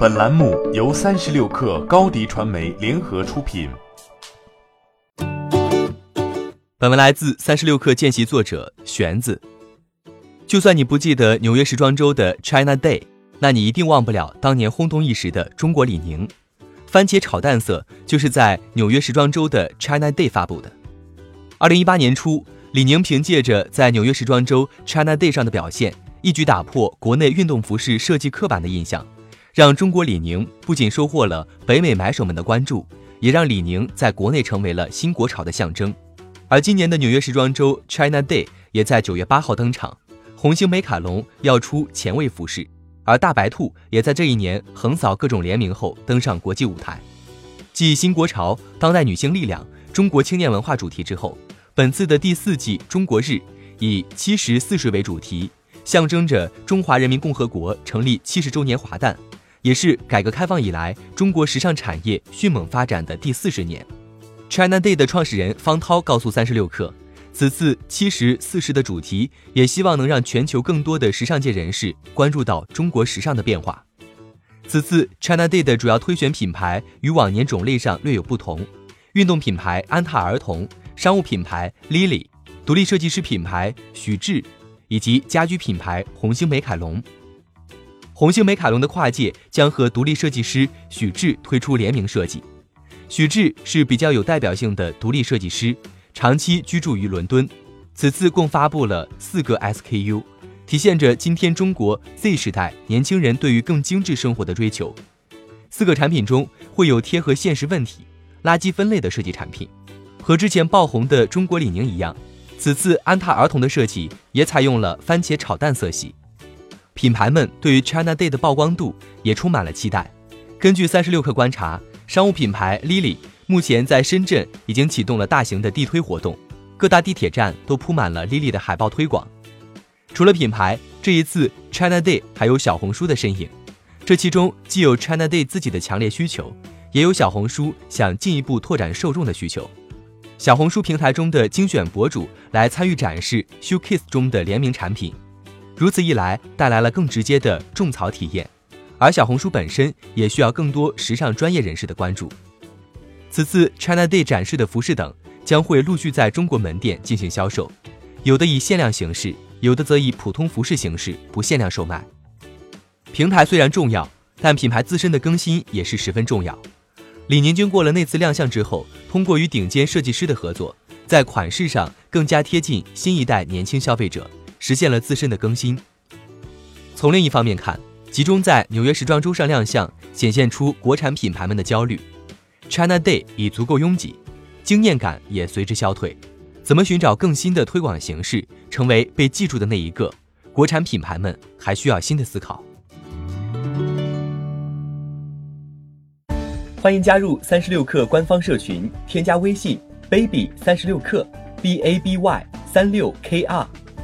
本栏目由三十六氪高低传媒联合出品。本文来自三十六氪见习作者玄子。就算你不记得纽约时装周的 China Day，那你一定忘不了当年轰动一时的中国李宁。番茄炒蛋色就是在纽约时装周的 China Day 发布的。二零一八年初，李宁凭借着在纽约时装周 China Day 上的表现，一举打破国内运动服饰设计刻板的印象。让中国李宁不仅收获了北美买手们的关注，也让李宁在国内成为了新国潮的象征。而今年的纽约时装周 China Day 也在九月八号登场，红星美凯龙要出前卫服饰，而大白兔也在这一年横扫各种联名后登上国际舞台。继新国潮、当代女性力量、中国青年文化主题之后，本次的第四季中国日以七十四岁为主题，象征着中华人民共和国成立七十周年华诞。也是改革开放以来中国时尚产业迅猛发展的第四十年。China Day 的创始人方涛告诉三十六氪，此次七十四十的主题也希望能让全球更多的时尚界人士关注到中国时尚的变化。此次 China Day 的主要推选品牌与往年种类上略有不同，运动品牌安踏儿童、商务品牌 Lily、独立设计师品牌许志，以及家居品牌红星美凯龙。红星美凯龙的跨界将和独立设计师许志推出联名设计。许志是比较有代表性的独立设计师，长期居住于伦敦。此次共发布了四个 SKU，体现着今天中国 Z 时代年轻人对于更精致生活的追求。四个产品中会有贴合现实问题、垃圾分类的设计产品。和之前爆红的中国李宁一样，此次安踏儿童的设计也采用了番茄炒蛋色系。品牌们对于 China Day 的曝光度也充满了期待。根据三十六氪观察，商务品牌 Lily 目前在深圳已经启动了大型的地推活动，各大地铁站都铺满了 Lily 的海报推广。除了品牌，这一次 China Day 还有小红书的身影。这其中既有 China Day 自己的强烈需求，也有小红书想进一步拓展受众的需求。小红书平台中的精选博主来参与展示 Showcase 中的联名产品。如此一来，带来了更直接的种草体验，而小红书本身也需要更多时尚专业人士的关注。此次 China Day 展示的服饰等将会陆续在中国门店进行销售，有的以限量形式，有的则以普通服饰形式不限量售卖。平台虽然重要，但品牌自身的更新也是十分重要。李宁经过了那次亮相之后，通过与顶尖设计师的合作，在款式上更加贴近新一代年轻消费者。实现了自身的更新。从另一方面看，集中在纽约时装周上亮相，显现出国产品牌们的焦虑。China Day 已足够拥挤，惊艳感也随之消退。怎么寻找更新的推广形式，成为被记住的那一个？国产品牌们还需要新的思考。欢迎加入三十六氪官方社群，添加微信 baby 三十六氪 b a b y 三六 k r。